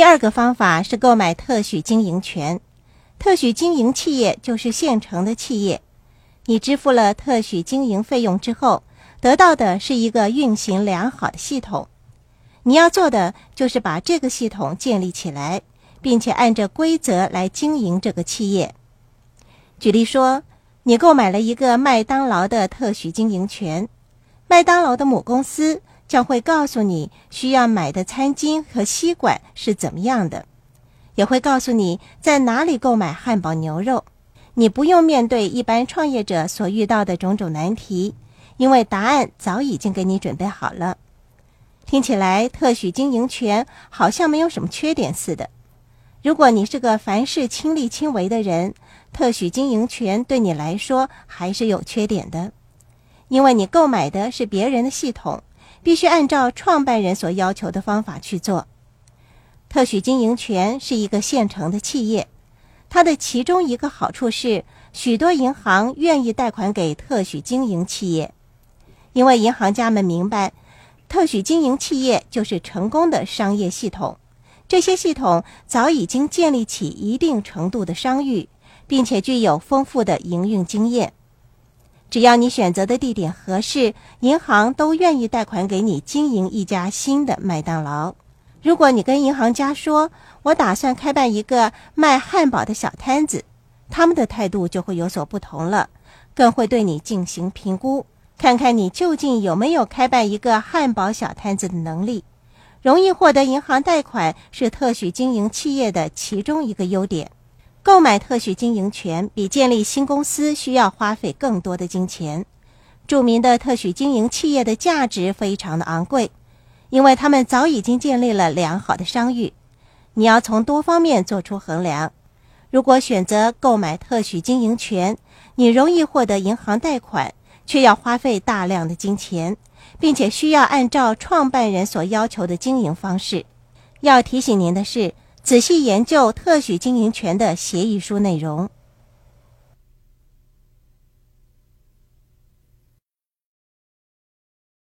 第二个方法是购买特许经营权。特许经营企业就是现成的企业，你支付了特许经营费用之后，得到的是一个运行良好的系统。你要做的就是把这个系统建立起来，并且按照规则来经营这个企业。举例说，你购买了一个麦当劳的特许经营权，麦当劳的母公司将会告诉你需要买的餐巾和吸管是怎么样的。也会告诉你在哪里购买汉堡牛肉，你不用面对一般创业者所遇到的种种难题，因为答案早已经给你准备好了。听起来特许经营权好像没有什么缺点似的。如果你是个凡事亲力亲为的人，特许经营权对你来说还是有缺点的，因为你购买的是别人的系统，必须按照创办人所要求的方法去做。特许经营权是一个现成的企业，它的其中一个好处是，许多银行愿意贷款给特许经营企业，因为银行家们明白，特许经营企业就是成功的商业系统。这些系统早已经建立起一定程度的商誉，并且具有丰富的营运经验。只要你选择的地点合适，银行都愿意贷款给你经营一家新的麦当劳。如果你跟银行家说，我打算开办一个卖汉堡的小摊子，他们的态度就会有所不同了，更会对你进行评估，看看你究竟有没有开办一个汉堡小摊子的能力。容易获得银行贷款是特许经营企业的其中一个优点。购买特许经营权比建立新公司需要花费更多的金钱。著名的特许经营企业的价值非常的昂贵。因为他们早已经建立了良好的商誉，你要从多方面做出衡量。如果选择购买特许经营权，你容易获得银行贷款，却要花费大量的金钱，并且需要按照创办人所要求的经营方式。要提醒您的是，仔细研究特许经营权的协议书内容。